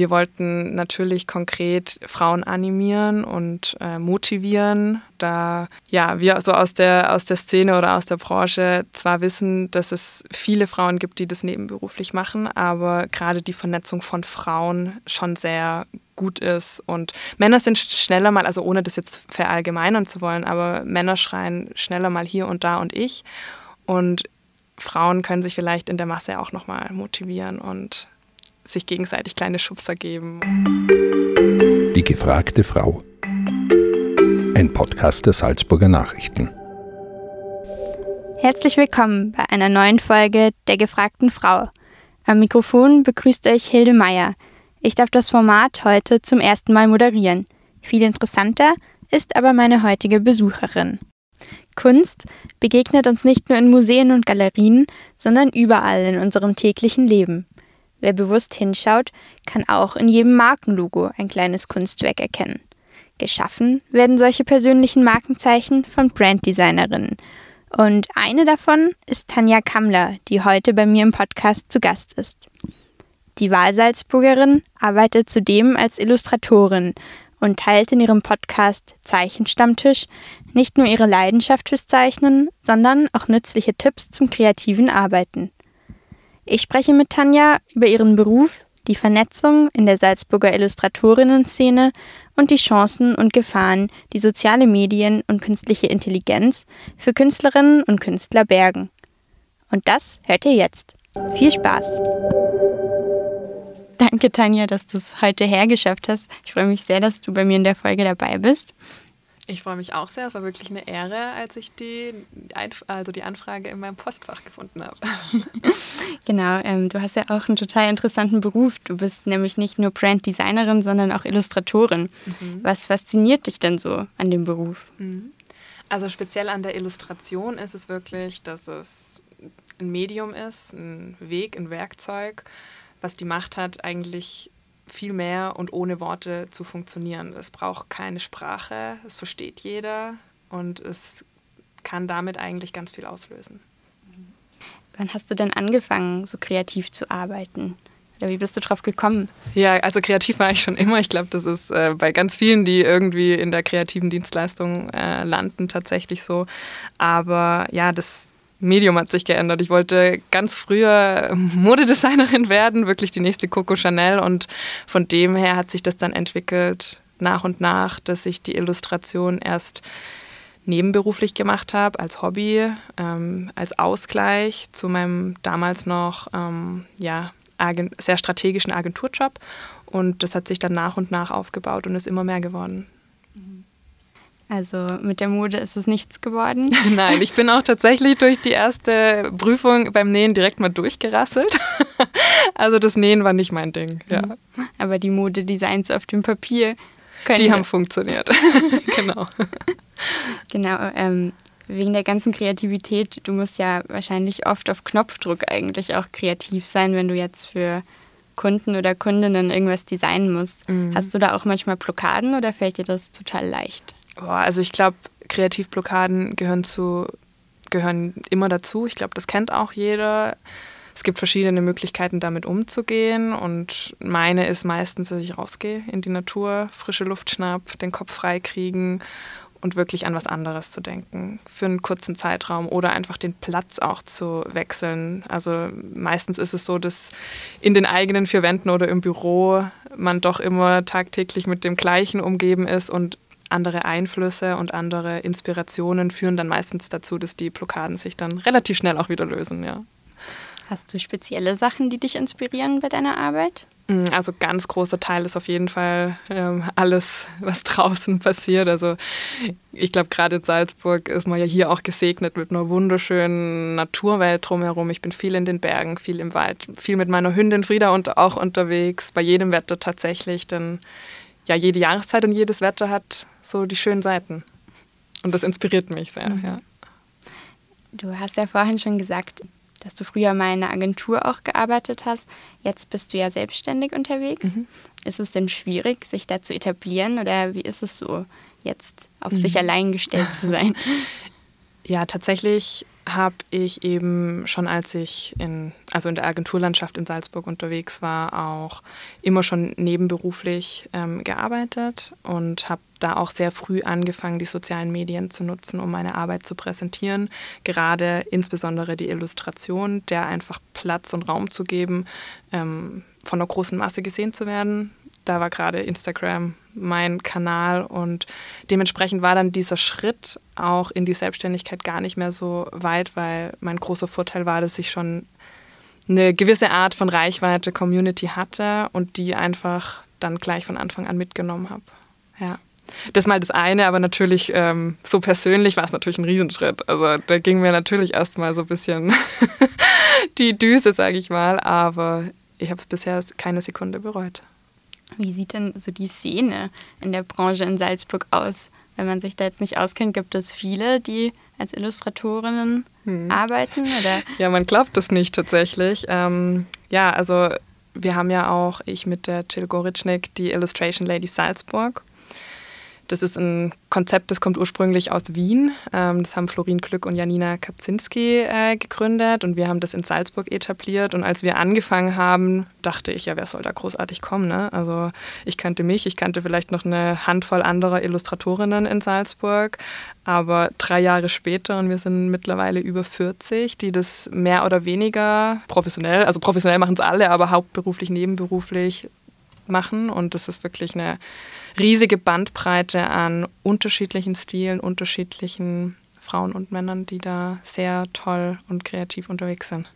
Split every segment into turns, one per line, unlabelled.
Wir wollten natürlich konkret Frauen animieren und äh, motivieren, da ja, wir so aus der, aus der Szene oder aus der Branche zwar wissen, dass es viele Frauen gibt, die das nebenberuflich machen, aber gerade die Vernetzung von Frauen schon sehr gut ist. Und Männer sind schneller mal, also ohne das jetzt verallgemeinern zu wollen, aber Männer schreien schneller mal hier und da und ich. Und Frauen können sich vielleicht in der Masse auch nochmal motivieren und sich gegenseitig kleine Schubser geben.
Die gefragte Frau. Ein Podcast der Salzburger Nachrichten.
Herzlich willkommen bei einer neuen Folge der gefragten Frau. Am Mikrofon begrüßt euch Hilde Meier. Ich darf das Format heute zum ersten Mal moderieren. Viel interessanter ist aber meine heutige Besucherin. Kunst begegnet uns nicht nur in Museen und Galerien, sondern überall in unserem täglichen Leben. Wer bewusst hinschaut, kann auch in jedem Markenlogo ein kleines Kunstwerk erkennen. Geschaffen werden solche persönlichen Markenzeichen von Branddesignerinnen. Und eine davon ist Tanja Kammler, die heute bei mir im Podcast zu Gast ist. Die Wahlsalzburgerin arbeitet zudem als Illustratorin und teilt in ihrem Podcast Zeichenstammtisch nicht nur ihre Leidenschaft fürs Zeichnen, sondern auch nützliche Tipps zum kreativen Arbeiten. Ich spreche mit Tanja über ihren Beruf, die Vernetzung in der Salzburger Illustratorinnen-Szene und die Chancen und Gefahren, die soziale Medien und künstliche Intelligenz für Künstlerinnen und Künstler bergen. Und das hört ihr jetzt. Viel Spaß! Danke, Tanja, dass du es heute hergeschafft hast. Ich freue mich sehr, dass du bei mir in der Folge dabei bist.
Ich freue mich auch sehr. Es war wirklich eine Ehre, als ich die, also die Anfrage in meinem Postfach gefunden habe.
genau, ähm, du hast ja auch einen total interessanten Beruf. Du bist nämlich nicht nur Branddesignerin, sondern auch Illustratorin. Mhm. Was fasziniert dich denn so an dem Beruf? Mhm.
Also speziell an der Illustration ist es wirklich, dass es ein Medium ist, ein Weg, ein Werkzeug, was die Macht hat, eigentlich viel mehr und ohne Worte zu funktionieren. Es braucht keine Sprache, es versteht jeder und es kann damit eigentlich ganz viel auslösen.
Wann hast du denn angefangen, so kreativ zu arbeiten? Oder wie bist du drauf gekommen?
Ja, also kreativ war ich schon immer. Ich glaube, das ist äh, bei ganz vielen, die irgendwie in der kreativen Dienstleistung äh, landen, tatsächlich so. Aber ja, das Medium hat sich geändert. Ich wollte ganz früher Modedesignerin werden, wirklich die nächste Coco Chanel. Und von dem her hat sich das dann entwickelt, nach und nach, dass ich die Illustration erst nebenberuflich gemacht habe, als Hobby, ähm, als Ausgleich zu meinem damals noch ähm, ja, sehr strategischen Agenturjob. Und das hat sich dann nach und nach aufgebaut und ist immer mehr geworden.
Also mit der Mode ist es nichts geworden.
Nein, ich bin auch tatsächlich durch die erste Prüfung beim Nähen direkt mal durchgerasselt. Also das Nähen war nicht mein Ding. Ja. Mhm.
Aber die Modedesigns auf dem Papier
können. Die haben funktioniert. genau.
Genau. Ähm, wegen der ganzen Kreativität, du musst ja wahrscheinlich oft auf Knopfdruck eigentlich auch kreativ sein, wenn du jetzt für Kunden oder Kundinnen irgendwas designen musst. Mhm. Hast du da auch manchmal Blockaden oder fällt dir das total leicht?
Boah, also ich glaube, Kreativblockaden gehören zu gehören immer dazu. Ich glaube, das kennt auch jeder. Es gibt verschiedene Möglichkeiten, damit umzugehen. Und meine ist meistens, dass ich rausgehe in die Natur, frische Luft schnapp, den Kopf frei kriegen und wirklich an was anderes zu denken. Für einen kurzen Zeitraum oder einfach den Platz auch zu wechseln. Also meistens ist es so, dass in den eigenen vier Wänden oder im Büro man doch immer tagtäglich mit dem Gleichen umgeben ist und andere Einflüsse und andere Inspirationen führen dann meistens dazu, dass die Blockaden sich dann relativ schnell auch wieder lösen, ja.
Hast du spezielle Sachen, die dich inspirieren bei deiner Arbeit?
Mm, also ganz großer Teil ist auf jeden Fall ähm, alles, was draußen passiert. Also ich glaube, gerade in Salzburg ist man ja hier auch gesegnet mit einer wunderschönen Naturwelt drumherum. Ich bin viel in den Bergen, viel im Wald, viel mit meiner Hündin Frieda und auch unterwegs, bei jedem Wetter tatsächlich, denn ja, jede Jahreszeit und jedes Wetter hat so die schönen Seiten. Und das inspiriert mich sehr, mhm. ja.
Du hast ja vorhin schon gesagt, dass du früher mal in einer Agentur auch gearbeitet hast. Jetzt bist du ja selbstständig unterwegs. Mhm. Ist es denn schwierig, sich da zu etablieren oder wie ist es so, jetzt auf mhm. sich allein gestellt zu sein?
Ja, tatsächlich habe ich eben schon als ich in, also in der Agenturlandschaft in Salzburg unterwegs war, auch immer schon nebenberuflich ähm, gearbeitet und habe da auch sehr früh angefangen, die sozialen Medien zu nutzen, um meine Arbeit zu präsentieren. Gerade insbesondere die Illustration, der einfach Platz und Raum zu geben, ähm, von einer großen Masse gesehen zu werden. Da war gerade Instagram mein Kanal und dementsprechend war dann dieser Schritt auch in die Selbstständigkeit gar nicht mehr so weit, weil mein großer Vorteil war, dass ich schon eine gewisse Art von Reichweite, Community hatte und die einfach dann gleich von Anfang an mitgenommen habe. Ja. Das mal das eine, aber natürlich ähm, so persönlich war es natürlich ein Riesenschritt. Also da ging mir natürlich erstmal so ein bisschen die Düse, sage ich mal, aber ich habe es bisher keine Sekunde bereut.
Wie sieht denn so die Szene in der Branche in Salzburg aus? Wenn man sich da jetzt nicht auskennt, gibt es viele, die als Illustratorinnen hm. arbeiten? Oder?
Ja, man glaubt es nicht tatsächlich. Ähm, ja, also wir haben ja auch, ich mit der Jill Goritschnik, die Illustration Lady Salzburg. Das ist ein Konzept, das kommt ursprünglich aus Wien. Ähm, das haben Florin Glück und Janina Kapczynski äh, gegründet und wir haben das in Salzburg etabliert. Und als wir angefangen haben, dachte ich, ja, wer soll da großartig kommen? Ne? Also ich kannte mich, ich kannte vielleicht noch eine Handvoll anderer Illustratorinnen in Salzburg. Aber drei Jahre später, und wir sind mittlerweile über 40, die das mehr oder weniger professionell, also professionell machen es alle, aber hauptberuflich, nebenberuflich machen. Und das ist wirklich eine riesige Bandbreite an unterschiedlichen Stilen, unterschiedlichen Frauen und Männern, die da sehr toll und kreativ unterwegs sind.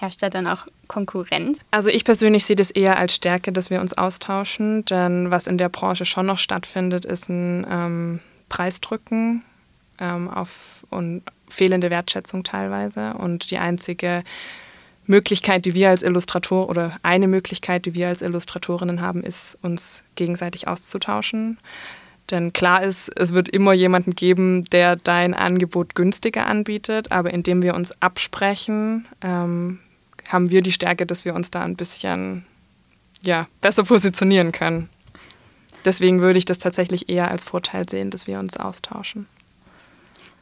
Herrscht da dann auch Konkurrenz?
Also ich persönlich sehe das eher als Stärke, dass wir uns austauschen, denn was in der Branche schon noch stattfindet, ist ein ähm, Preisdrücken ähm, auf und fehlende Wertschätzung teilweise. Und die einzige Möglichkeit, die wir als Illustrator oder eine Möglichkeit, die wir als Illustratorinnen haben, ist, uns gegenseitig auszutauschen. Denn klar ist, es wird immer jemanden geben, der dein Angebot günstiger anbietet, aber indem wir uns absprechen, ähm, haben wir die Stärke, dass wir uns da ein bisschen ja, besser positionieren können. Deswegen würde ich das tatsächlich eher als Vorteil sehen, dass wir uns austauschen.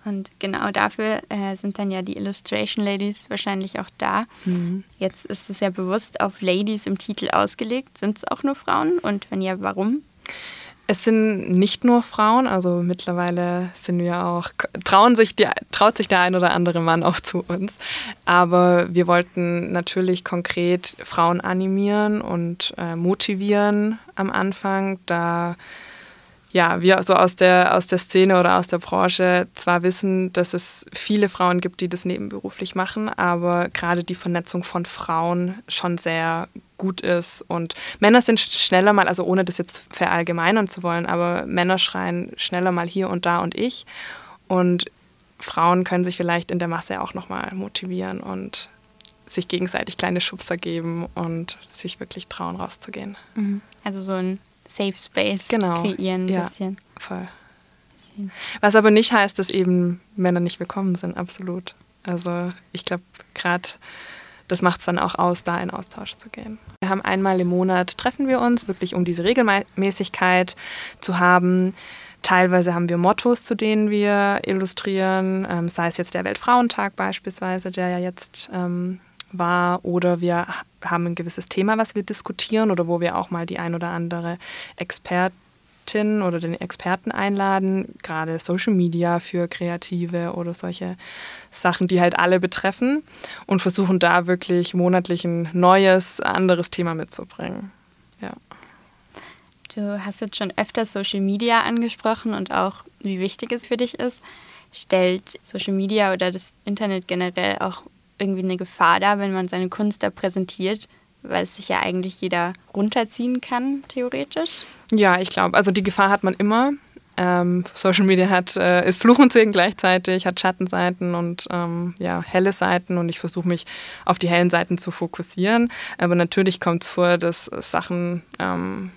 Und genau dafür äh, sind dann ja die Illustration Ladies wahrscheinlich auch da. Mhm. Jetzt ist es ja bewusst auf Ladies im Titel ausgelegt. Sind es auch nur Frauen? Und wenn ja, warum?
Es sind nicht nur Frauen, also mittlerweile sind wir auch, trauen sich die, traut sich der ein oder andere Mann auch zu uns. Aber wir wollten natürlich konkret Frauen animieren und äh, motivieren am Anfang, da ja, wir so aus der, aus der Szene oder aus der Branche zwar wissen, dass es viele Frauen gibt, die das nebenberuflich machen, aber gerade die Vernetzung von Frauen schon sehr gut ist. Und Männer sind schneller mal, also ohne das jetzt verallgemeinern zu wollen, aber Männer schreien schneller mal hier und da und ich. Und Frauen können sich vielleicht in der Masse auch nochmal motivieren und sich gegenseitig kleine Schubser geben und sich wirklich trauen, rauszugehen.
Mhm. Also so ein Safe Space genau. kreieren ein ja, bisschen.
Voll. Was aber nicht heißt, dass eben Männer nicht willkommen sind, absolut. Also ich glaube, gerade das macht es dann auch aus, da in Austausch zu gehen. Wir haben einmal im Monat treffen wir uns, wirklich um diese Regelmäßigkeit zu haben. Teilweise haben wir Mottos, zu denen wir illustrieren, ähm, sei es jetzt der Weltfrauentag beispielsweise, der ja jetzt ähm, war oder wir haben ein gewisses Thema, was wir diskutieren oder wo wir auch mal die ein oder andere Expertin oder den Experten einladen, gerade Social Media für Kreative oder solche Sachen, die halt alle betreffen und versuchen da wirklich monatlich ein neues, anderes Thema mitzubringen. Ja.
Du hast jetzt schon öfter Social Media angesprochen und auch, wie wichtig es für dich ist. Stellt Social Media oder das Internet generell auch irgendwie eine Gefahr da, wenn man seine Kunst da präsentiert, weil es sich ja eigentlich jeder runterziehen kann, theoretisch?
Ja, ich glaube, also die Gefahr hat man immer. Ähm, Social Media hat, äh, ist Fluch und Segen gleichzeitig, hat Schattenseiten und ähm, ja, helle Seiten und ich versuche mich auf die hellen Seiten zu fokussieren. Aber natürlich kommt es vor, dass Sachen ähm,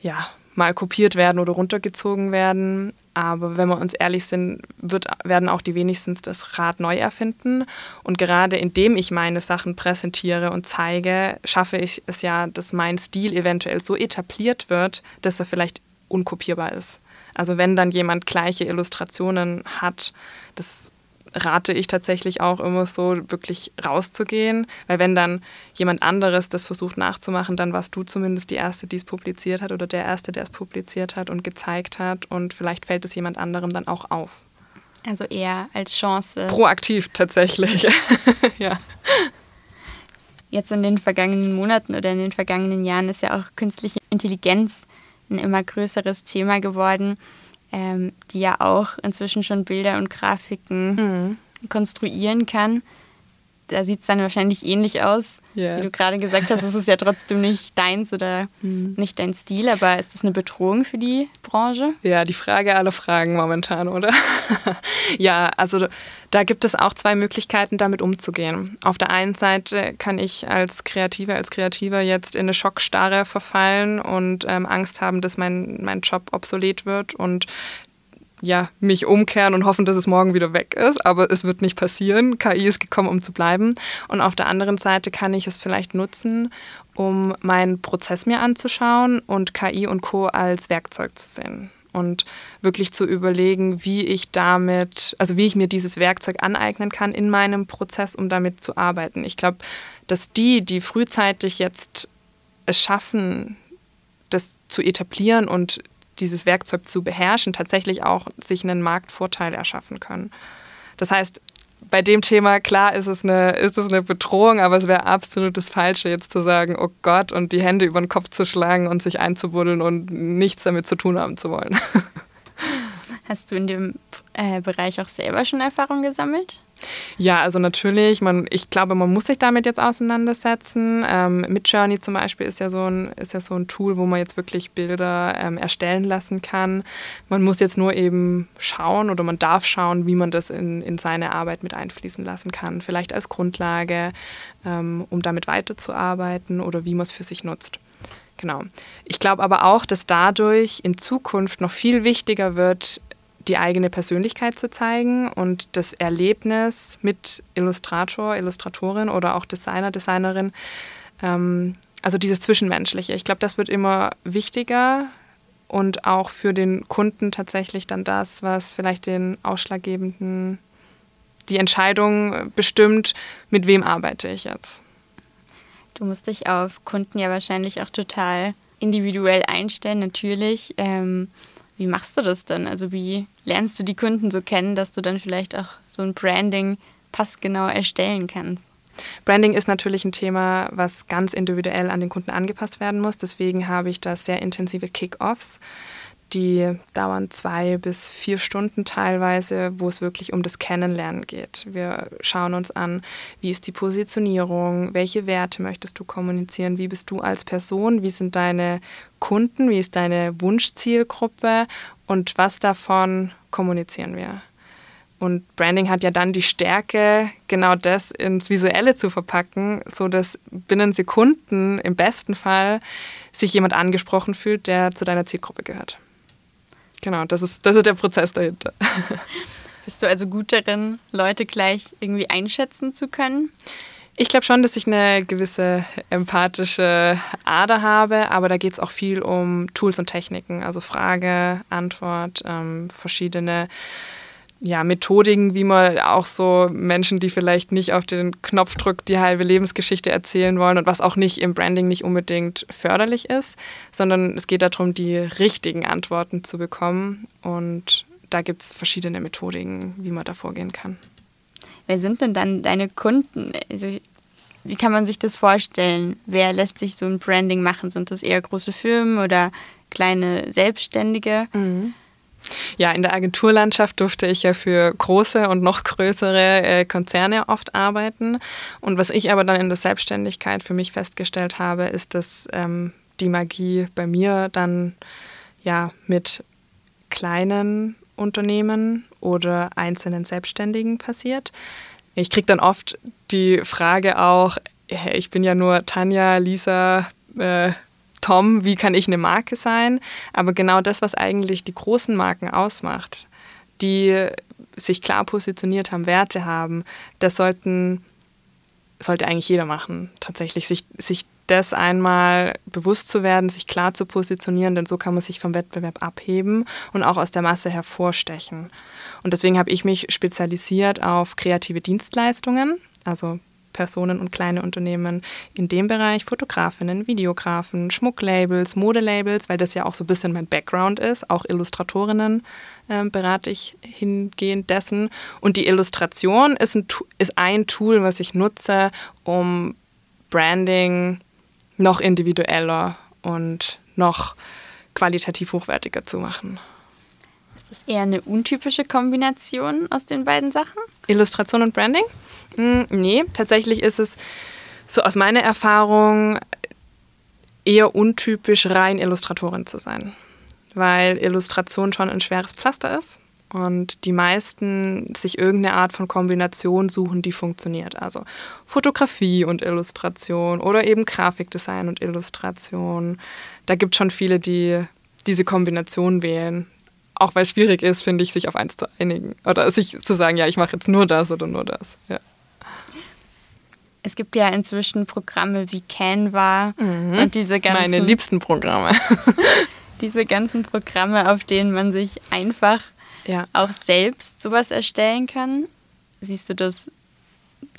ja, mal kopiert werden oder runtergezogen werden. Aber wenn wir uns ehrlich sind, wird, werden auch die wenigstens das Rad neu erfinden. Und gerade indem ich meine Sachen präsentiere und zeige, schaffe ich es ja, dass mein Stil eventuell so etabliert wird, dass er vielleicht unkopierbar ist. Also wenn dann jemand gleiche Illustrationen hat, das rate ich tatsächlich auch immer so, wirklich rauszugehen, weil wenn dann jemand anderes das versucht nachzumachen, dann warst du zumindest die Erste, die es publiziert hat oder der Erste, der es publiziert hat und gezeigt hat und vielleicht fällt es jemand anderem dann auch auf.
Also eher als Chance.
Proaktiv tatsächlich, ja.
Jetzt in den vergangenen Monaten oder in den vergangenen Jahren ist ja auch künstliche Intelligenz ein immer größeres Thema geworden ähm, die ja auch inzwischen schon Bilder und Grafiken mhm. konstruieren kann. Da sieht es dann wahrscheinlich ähnlich aus. Yeah. Wie du gerade gesagt hast, es ist ja trotzdem nicht deins oder mhm. nicht dein Stil, aber ist das eine Bedrohung für die Branche?
Ja, die Frage aller Fragen momentan, oder? ja, also da gibt es auch zwei Möglichkeiten, damit umzugehen. Auf der einen Seite kann ich als Kreativer, als Kreativer jetzt in eine Schockstarre verfallen und ähm, Angst haben, dass mein, mein Job obsolet wird und ja, mich umkehren und hoffen, dass es morgen wieder weg ist, aber es wird nicht passieren. KI ist gekommen, um zu bleiben. Und auf der anderen Seite kann ich es vielleicht nutzen, um meinen Prozess mir anzuschauen und KI und Co. als Werkzeug zu sehen. Und wirklich zu überlegen, wie ich damit, also wie ich mir dieses Werkzeug aneignen kann in meinem Prozess, um damit zu arbeiten. Ich glaube, dass die, die frühzeitig jetzt es schaffen, das zu etablieren und dieses Werkzeug zu beherrschen, tatsächlich auch sich einen Marktvorteil erschaffen können. Das heißt, bei dem Thema, klar ist es eine, ist es eine Bedrohung, aber es wäre absolut das Falsche, jetzt zu sagen, oh Gott, und die Hände über den Kopf zu schlagen und sich einzubuddeln und nichts damit zu tun haben zu wollen.
Hast du in dem äh, Bereich auch selber schon Erfahrung gesammelt?
Ja, also natürlich, man, ich glaube, man muss sich damit jetzt auseinandersetzen. Ähm, Midjourney zum Beispiel ist ja, so ein, ist ja so ein Tool, wo man jetzt wirklich Bilder ähm, erstellen lassen kann. Man muss jetzt nur eben schauen oder man darf schauen, wie man das in, in seine Arbeit mit einfließen lassen kann. Vielleicht als Grundlage, ähm, um damit weiterzuarbeiten oder wie man es für sich nutzt. Genau. Ich glaube aber auch, dass dadurch in Zukunft noch viel wichtiger wird, die eigene Persönlichkeit zu zeigen und das Erlebnis mit Illustrator, Illustratorin oder auch Designer, Designerin, ähm, also dieses Zwischenmenschliche. Ich glaube, das wird immer wichtiger und auch für den Kunden tatsächlich dann das, was vielleicht den ausschlaggebenden, die Entscheidung bestimmt, mit wem arbeite ich jetzt.
Du musst dich auf Kunden ja wahrscheinlich auch total individuell einstellen, natürlich. Ähm, wie machst du das denn? Also wie lernst du die Kunden so kennen, dass du dann vielleicht auch so ein Branding passgenau erstellen kannst?
Branding ist natürlich ein Thema, was ganz individuell an den Kunden angepasst werden muss. Deswegen habe ich da sehr intensive Kick-Offs die dauern zwei bis vier Stunden teilweise, wo es wirklich um das Kennenlernen geht. Wir schauen uns an, wie ist die Positionierung, welche Werte möchtest du kommunizieren, wie bist du als Person, wie sind deine Kunden, wie ist deine Wunschzielgruppe und was davon kommunizieren wir. Und Branding hat ja dann die Stärke, genau das ins Visuelle zu verpacken, sodass binnen Sekunden im besten Fall sich jemand angesprochen fühlt, der zu deiner Zielgruppe gehört. Genau, das ist, das ist der Prozess dahinter.
Bist du also gut darin, Leute gleich irgendwie einschätzen zu können?
Ich glaube schon, dass ich eine gewisse empathische Ader habe, aber da geht es auch viel um Tools und Techniken, also Frage, Antwort, ähm, verschiedene ja, Methodiken, wie man auch so Menschen, die vielleicht nicht auf den Knopf drückt, die halbe Lebensgeschichte erzählen wollen und was auch nicht im Branding nicht unbedingt förderlich ist, sondern es geht darum, die richtigen Antworten zu bekommen. Und da gibt es verschiedene Methodiken, wie man da vorgehen kann.
Wer sind denn dann deine Kunden? Also, wie kann man sich das vorstellen? Wer lässt sich so ein Branding machen? Sind das eher große Firmen oder kleine Selbstständige? Mhm.
Ja, in der Agenturlandschaft durfte ich ja für große und noch größere äh, Konzerne oft arbeiten. Und was ich aber dann in der Selbstständigkeit für mich festgestellt habe, ist, dass ähm, die Magie bei mir dann ja mit kleinen Unternehmen oder einzelnen Selbstständigen passiert. Ich kriege dann oft die Frage auch, ich bin ja nur Tanja, Lisa, äh, Tom, wie kann ich eine Marke sein? Aber genau das, was eigentlich die großen Marken ausmacht, die sich klar positioniert haben, Werte haben, das sollten, sollte eigentlich jeder machen. Tatsächlich sich, sich das einmal bewusst zu werden, sich klar zu positionieren, denn so kann man sich vom Wettbewerb abheben und auch aus der Masse hervorstechen. Und deswegen habe ich mich spezialisiert auf kreative Dienstleistungen, also Personen und kleine Unternehmen in dem Bereich, Fotografinnen, Videografen, Schmucklabels, Modelabels, weil das ja auch so ein bisschen mein Background ist, auch Illustratorinnen äh, berate ich hingehend dessen. Und die Illustration ist ein, ist ein Tool, was ich nutze, um Branding noch individueller und noch qualitativ hochwertiger zu machen.
Ist das eher eine untypische Kombination aus den beiden Sachen?
Illustration und Branding? Hm, nee, tatsächlich ist es so aus meiner Erfahrung eher untypisch, rein Illustratorin zu sein. Weil Illustration schon ein schweres Pflaster ist und die meisten sich irgendeine Art von Kombination suchen, die funktioniert. Also Fotografie und Illustration oder eben Grafikdesign und Illustration. Da gibt es schon viele, die diese Kombination wählen. Auch weil es schwierig ist, finde ich, sich auf eins zu einigen. Oder sich zu sagen, ja, ich mache jetzt nur das oder nur das. Ja.
Es gibt ja inzwischen Programme wie Canva mhm. und diese ganzen.
Meine liebsten Programme.
diese ganzen Programme, auf denen man sich einfach ja. auch selbst sowas erstellen kann. Siehst du das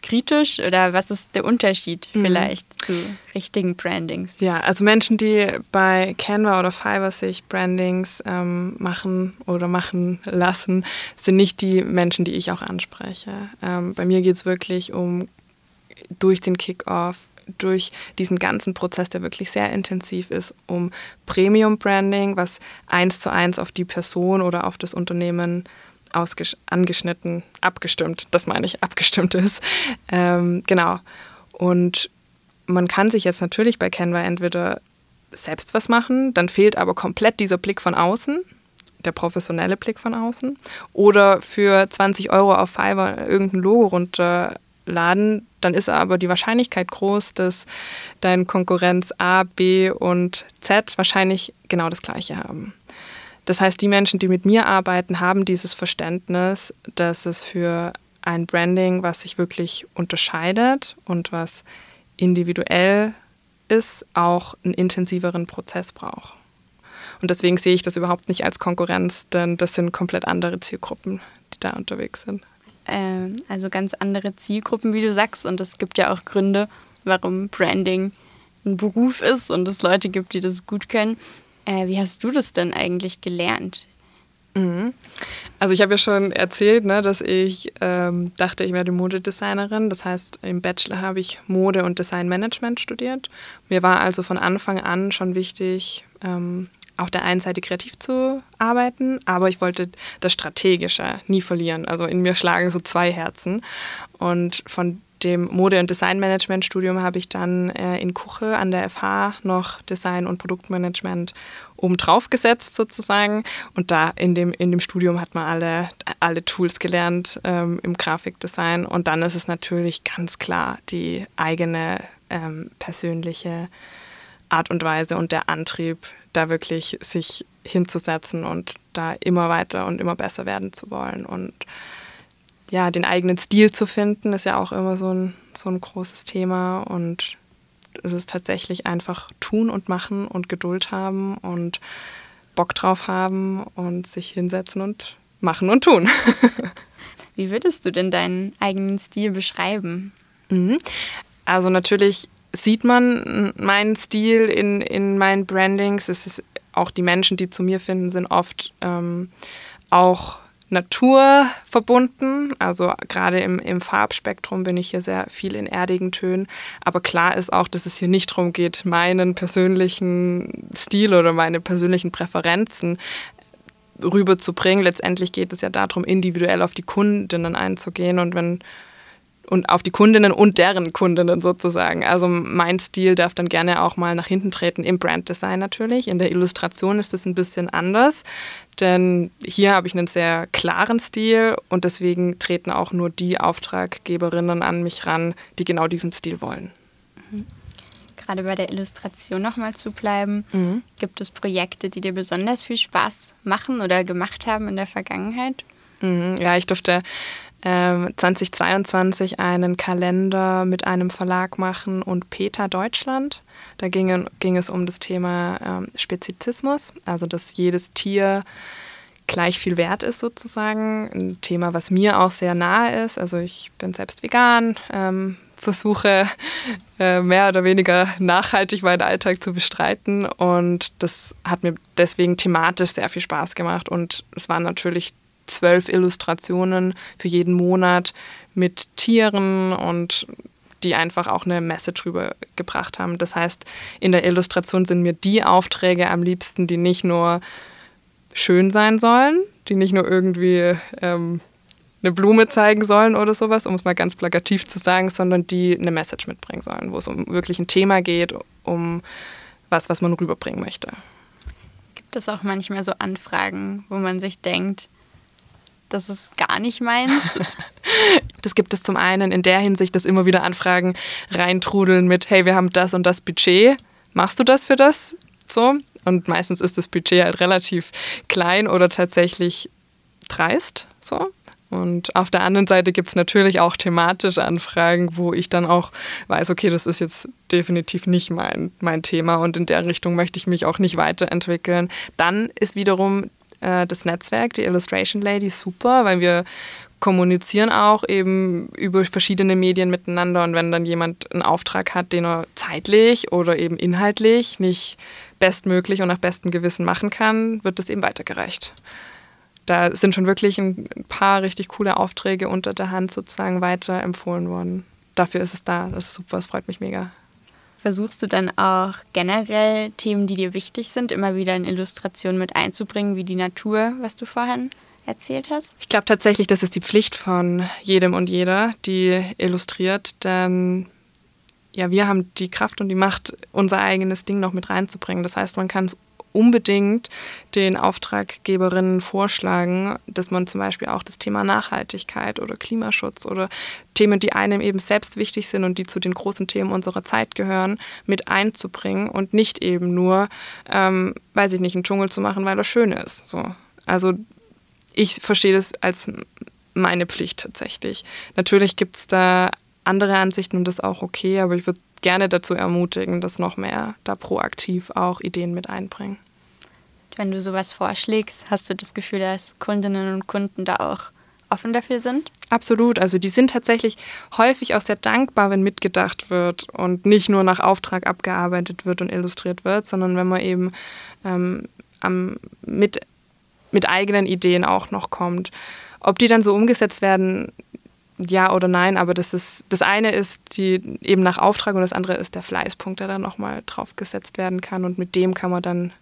kritisch oder was ist der Unterschied mhm. vielleicht zu richtigen Brandings?
Ja, also Menschen, die bei Canva oder Fiverr sich Brandings ähm, machen oder machen lassen, sind nicht die Menschen, die ich auch anspreche. Ähm, bei mir geht es wirklich um durch den Kickoff, durch diesen ganzen Prozess, der wirklich sehr intensiv ist, um Premium-Branding, was eins zu eins auf die Person oder auf das Unternehmen angeschnitten, abgestimmt, das meine ich, abgestimmt ist. Ähm, genau. Und man kann sich jetzt natürlich bei Canva entweder selbst was machen, dann fehlt aber komplett dieser Blick von außen, der professionelle Blick von außen, oder für 20 Euro auf Fiverr irgendein Logo runterladen, dann ist aber die Wahrscheinlichkeit groß, dass dein Konkurrenz A, B und Z wahrscheinlich genau das gleiche haben. Das heißt, die Menschen, die mit mir arbeiten, haben dieses Verständnis, dass es für ein Branding, was sich wirklich unterscheidet und was individuell ist, auch einen intensiveren Prozess braucht. Und deswegen sehe ich das überhaupt nicht als Konkurrenz, denn das sind komplett andere Zielgruppen, die da unterwegs sind.
Ähm, also ganz andere Zielgruppen, wie du sagst. Und es gibt ja auch Gründe, warum Branding ein Beruf ist und es Leute gibt, die das gut können. Äh, wie hast du das denn eigentlich gelernt?
Mhm. Also ich habe ja schon erzählt, ne, dass ich ähm, dachte, ich werde Modedesignerin. Das heißt, im Bachelor habe ich Mode- und Designmanagement studiert. Mir war also von Anfang an schon wichtig, ähm, auf der einen Seite kreativ zu arbeiten, aber ich wollte das Strategische nie verlieren. Also in mir schlagen so zwei Herzen. Und von dem Mode- und Designmanagement-Studium habe ich dann äh, in Kuchel an der FH noch Design- und Produktmanagement obendrauf gesetzt sozusagen. Und da in dem, in dem Studium hat man alle, alle Tools gelernt ähm, im Grafikdesign. Und dann ist es natürlich ganz klar die eigene ähm, persönliche Art und Weise und der Antrieb, da wirklich sich hinzusetzen und da immer weiter und immer besser werden zu wollen. Und ja, den eigenen Stil zu finden, ist ja auch immer so ein, so ein großes Thema. Und es ist tatsächlich einfach tun und machen und Geduld haben und Bock drauf haben und sich hinsetzen und machen und tun.
Wie würdest du denn deinen eigenen Stil beschreiben?
Mhm. Also natürlich sieht man meinen Stil in, in meinen Brandings. Es ist auch die Menschen, die zu mir finden, sind oft ähm, auch naturverbunden. Also gerade im, im Farbspektrum bin ich hier sehr viel in erdigen Tönen. Aber klar ist auch, dass es hier nicht darum geht, meinen persönlichen Stil oder meine persönlichen Präferenzen rüberzubringen. Letztendlich geht es ja darum, individuell auf die Kundinnen einzugehen. Und wenn und auf die Kundinnen und deren Kundinnen sozusagen. Also mein Stil darf dann gerne auch mal nach hinten treten im Branddesign natürlich. In der Illustration ist es ein bisschen anders, denn hier habe ich einen sehr klaren Stil und deswegen treten auch nur die Auftraggeberinnen an mich ran, die genau diesen Stil wollen.
Mhm. Gerade bei der Illustration nochmal zu bleiben, mhm. gibt es Projekte, die dir besonders viel Spaß machen oder gemacht haben in der Vergangenheit?
Mhm. Ja, ich durfte 2022 einen Kalender mit einem Verlag machen und Peter Deutschland. Da ging, ging es um das Thema ähm, Spezizismus, also dass jedes Tier gleich viel wert ist sozusagen. Ein Thema, was mir auch sehr nahe ist. Also ich bin selbst vegan, ähm, versuche äh, mehr oder weniger nachhaltig meinen Alltag zu bestreiten und das hat mir deswegen thematisch sehr viel Spaß gemacht und es waren natürlich zwölf Illustrationen für jeden Monat mit Tieren und die einfach auch eine Message rübergebracht haben. Das heißt, in der Illustration sind mir die Aufträge am liebsten, die nicht nur schön sein sollen, die nicht nur irgendwie ähm, eine Blume zeigen sollen oder sowas, um es mal ganz plakativ zu sagen, sondern die eine Message mitbringen sollen, wo es um wirklich ein Thema geht, um was, was man rüberbringen möchte.
Gibt es auch manchmal so Anfragen, wo man sich denkt, das ist gar nicht meins.
das gibt es zum einen in der Hinsicht, dass immer wieder Anfragen reintrudeln mit, hey, wir haben das und das Budget, machst du das für das? So. Und meistens ist das Budget halt relativ klein oder tatsächlich dreist. So. Und auf der anderen Seite gibt es natürlich auch thematische Anfragen, wo ich dann auch weiß, okay, das ist jetzt definitiv nicht mein, mein Thema und in der Richtung möchte ich mich auch nicht weiterentwickeln. Dann ist wiederum äh, das Netzwerk, die Illustration Lady, super, weil wir kommunizieren auch eben über verschiedene Medien miteinander und wenn dann jemand einen Auftrag hat, den er zeitlich oder eben inhaltlich nicht bestmöglich und nach bestem Gewissen machen kann, wird das eben weitergereicht. Da sind schon wirklich ein paar richtig coole Aufträge unter der Hand sozusagen weiterempfohlen worden. Dafür ist es da. Das ist super, das freut mich mega.
Versuchst du dann auch generell Themen, die dir wichtig sind, immer wieder in Illustrationen mit einzubringen, wie die Natur, was du vorhin erzählt hast?
Ich glaube tatsächlich, das ist die Pflicht von jedem und jeder, die illustriert, denn ja, wir haben die Kraft und die Macht, unser eigenes Ding noch mit reinzubringen. Das heißt, man kann es unbedingt den Auftraggeberinnen vorschlagen, dass man zum Beispiel auch das Thema Nachhaltigkeit oder Klimaschutz oder Themen, die einem eben selbst wichtig sind und die zu den großen Themen unserer Zeit gehören, mit einzubringen und nicht eben nur, ähm, weiß ich nicht, einen Dschungel zu machen, weil er schön ist. So. Also ich verstehe das als meine Pflicht tatsächlich. Natürlich gibt es da andere Ansichten und das ist auch okay, aber ich würde gerne dazu ermutigen, dass noch mehr da proaktiv auch Ideen mit einbringen.
Wenn du sowas vorschlägst, hast du das Gefühl, dass Kundinnen und Kunden da auch offen dafür sind?
Absolut. Also die sind tatsächlich häufig auch sehr dankbar, wenn mitgedacht wird und nicht nur nach Auftrag abgearbeitet wird und illustriert wird, sondern wenn man eben ähm, am, mit, mit eigenen Ideen auch noch kommt. Ob die dann so umgesetzt werden, ja oder nein, aber das ist das eine ist die eben nach Auftrag und das andere ist der Fleißpunkt, der dann nochmal drauf gesetzt werden kann und mit dem kann man dann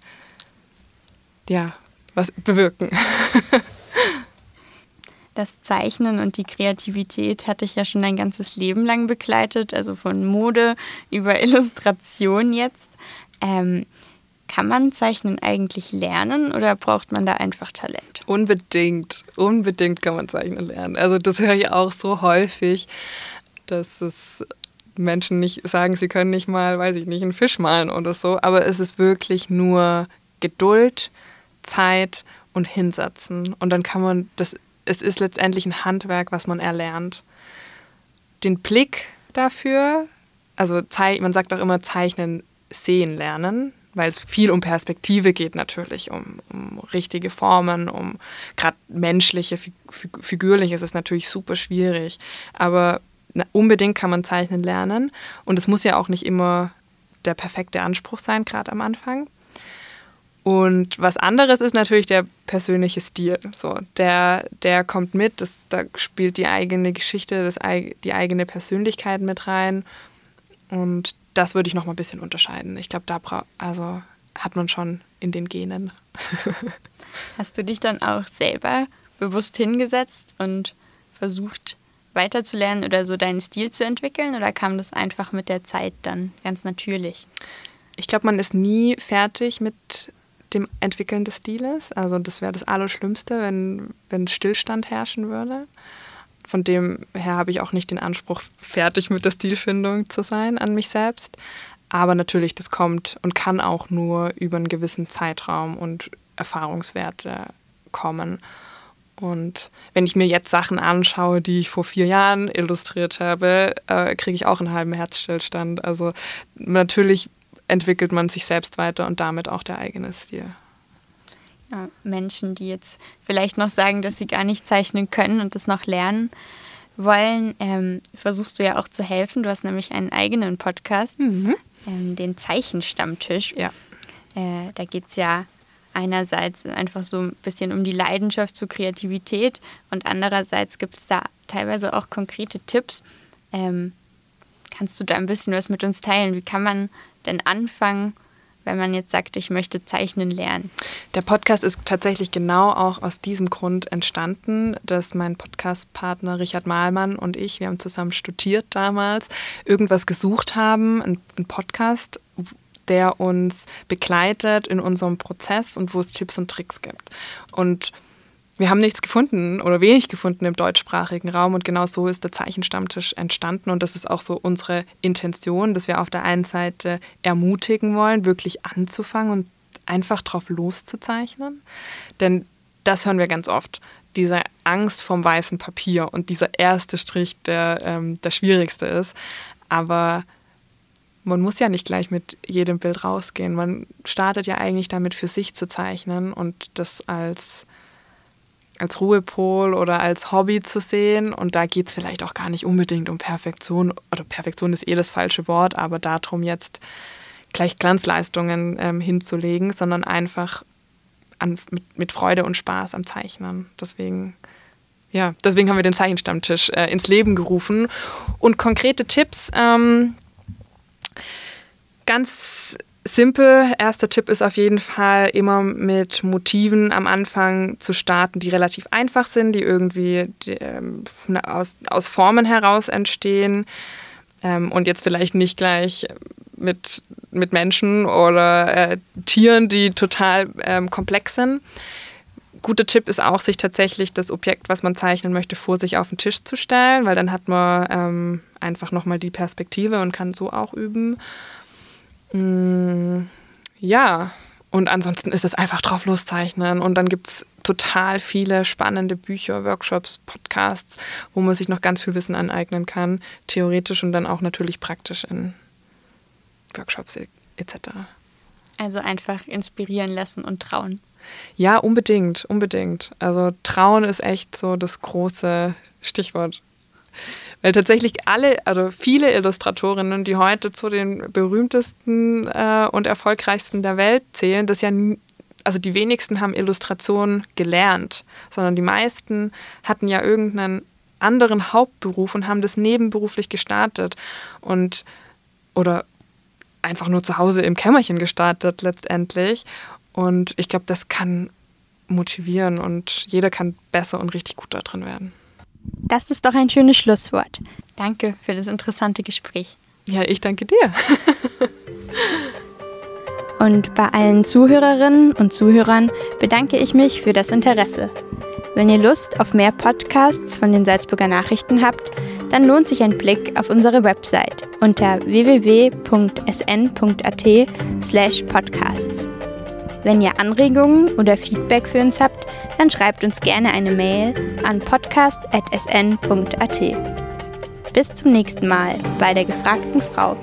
ja was bewirken.
Das Zeichnen und die Kreativität hatte ich ja schon ein ganzes Leben lang begleitet, also von Mode über Illustration jetzt. Ähm, kann man Zeichnen eigentlich lernen oder braucht man da einfach Talent?
Unbedingt, unbedingt kann man Zeichnen lernen. Also das höre ich auch so häufig, dass es Menschen nicht sagen, sie können nicht mal, weiß ich nicht, einen Fisch malen oder so. Aber es ist wirklich nur Geduld, Zeit und Hinsetzen. Und dann kann man, das, es ist letztendlich ein Handwerk, was man erlernt. Den Blick dafür, also man sagt auch immer Zeichnen, sehen lernen weil es viel um Perspektive geht natürlich, um, um richtige Formen, um gerade menschliche, figürlich ist es natürlich super schwierig. Aber unbedingt kann man zeichnen lernen und es muss ja auch nicht immer der perfekte Anspruch sein, gerade am Anfang. Und was anderes ist natürlich der persönliche Stil. So, der, der kommt mit, das, da spielt die eigene Geschichte, das, die eigene Persönlichkeit mit rein. Und das würde ich noch mal ein bisschen unterscheiden. Ich glaube, da also hat man schon in den Genen.
Hast du dich dann auch selber bewusst hingesetzt und versucht weiterzulernen oder so deinen Stil zu entwickeln oder kam das einfach mit der Zeit dann ganz natürlich?
Ich glaube, man ist nie fertig mit dem Entwickeln des Stiles. Also das wäre das Allerschlimmste, wenn, wenn Stillstand herrschen würde. Von dem her habe ich auch nicht den Anspruch, fertig mit der Stilfindung zu sein an mich selbst. Aber natürlich, das kommt und kann auch nur über einen gewissen Zeitraum und Erfahrungswerte kommen. Und wenn ich mir jetzt Sachen anschaue, die ich vor vier Jahren illustriert habe, äh, kriege ich auch einen halben Herzstillstand. Also natürlich entwickelt man sich selbst weiter und damit auch der eigene Stil.
Ja, Menschen, die jetzt vielleicht noch sagen, dass sie gar nicht zeichnen können und das noch lernen wollen, ähm, versuchst du ja auch zu helfen. Du hast nämlich einen eigenen Podcast, mhm. ähm, den Zeichenstammtisch.
Ja.
Äh, da geht es ja einerseits einfach so ein bisschen um die Leidenschaft zur Kreativität und andererseits gibt es da teilweise auch konkrete Tipps. Ähm, kannst du da ein bisschen was mit uns teilen? Wie kann man denn anfangen, wenn man jetzt sagt, ich möchte zeichnen lernen?
Der Podcast ist tatsächlich genau auch aus diesem Grund entstanden, dass mein Podcastpartner Richard Mahlmann und ich, wir haben zusammen studiert damals, irgendwas gesucht haben, einen Podcast, der uns begleitet in unserem Prozess und wo es Tipps und Tricks gibt. Und wir haben nichts gefunden oder wenig gefunden im deutschsprachigen Raum und genau so ist der Zeichenstammtisch entstanden und das ist auch so unsere Intention, dass wir auf der einen Seite ermutigen wollen, wirklich anzufangen und einfach drauf loszuzeichnen, denn das hören wir ganz oft, diese Angst vom weißen Papier und dieser erste Strich, der ähm, der schwierigste ist, aber man muss ja nicht gleich mit jedem Bild rausgehen. Man startet ja eigentlich damit für sich zu zeichnen und das als, als Ruhepol oder als Hobby zu sehen. Und da geht es vielleicht auch gar nicht unbedingt um Perfektion. Oder Perfektion ist eh das falsche Wort, aber darum jetzt gleich Glanzleistungen ähm, hinzulegen, sondern einfach an, mit, mit Freude und Spaß am Zeichnen. Deswegen ja, deswegen haben wir den Zeichenstammtisch äh, ins Leben gerufen. Und konkrete Tipps, ähm, Ganz simpel. Erster Tipp ist auf jeden Fall immer mit Motiven am Anfang zu starten, die relativ einfach sind, die irgendwie ähm, aus, aus Formen heraus entstehen ähm, und jetzt vielleicht nicht gleich mit, mit Menschen oder äh, Tieren, die total ähm, komplex sind. Guter Tipp ist auch, sich tatsächlich das Objekt, was man zeichnen möchte, vor sich auf den Tisch zu stellen, weil dann hat man ähm, einfach nochmal die Perspektive und kann so auch üben. Mm, ja, und ansonsten ist es einfach drauf loszeichnen. Und dann gibt es total viele spannende Bücher, Workshops, Podcasts, wo man sich noch ganz viel Wissen aneignen kann, theoretisch und dann auch natürlich praktisch in Workshops etc.
Also einfach inspirieren lassen und trauen.
Ja, unbedingt, unbedingt. Also trauen ist echt so das große Stichwort. Weil tatsächlich alle, also viele Illustratorinnen, die heute zu den berühmtesten äh, und erfolgreichsten der Welt zählen, das ja, also die wenigsten haben Illustration gelernt, sondern die meisten hatten ja irgendeinen anderen Hauptberuf und haben das nebenberuflich gestartet und oder einfach nur zu Hause im Kämmerchen gestartet letztendlich. Und ich glaube, das kann motivieren und jeder kann besser und richtig gut da drin werden.
Das ist doch ein schönes Schlusswort. Danke für das interessante Gespräch.
Ja, ich danke dir.
und bei allen Zuhörerinnen und Zuhörern bedanke ich mich für das Interesse. Wenn ihr Lust auf mehr Podcasts von den Salzburger Nachrichten habt, dann lohnt sich ein Blick auf unsere Website unter www.sn.at/podcasts. Wenn ihr Anregungen oder Feedback für uns habt, dann schreibt uns gerne eine Mail an podcast.sn.at. Bis zum nächsten Mal bei der gefragten Frau.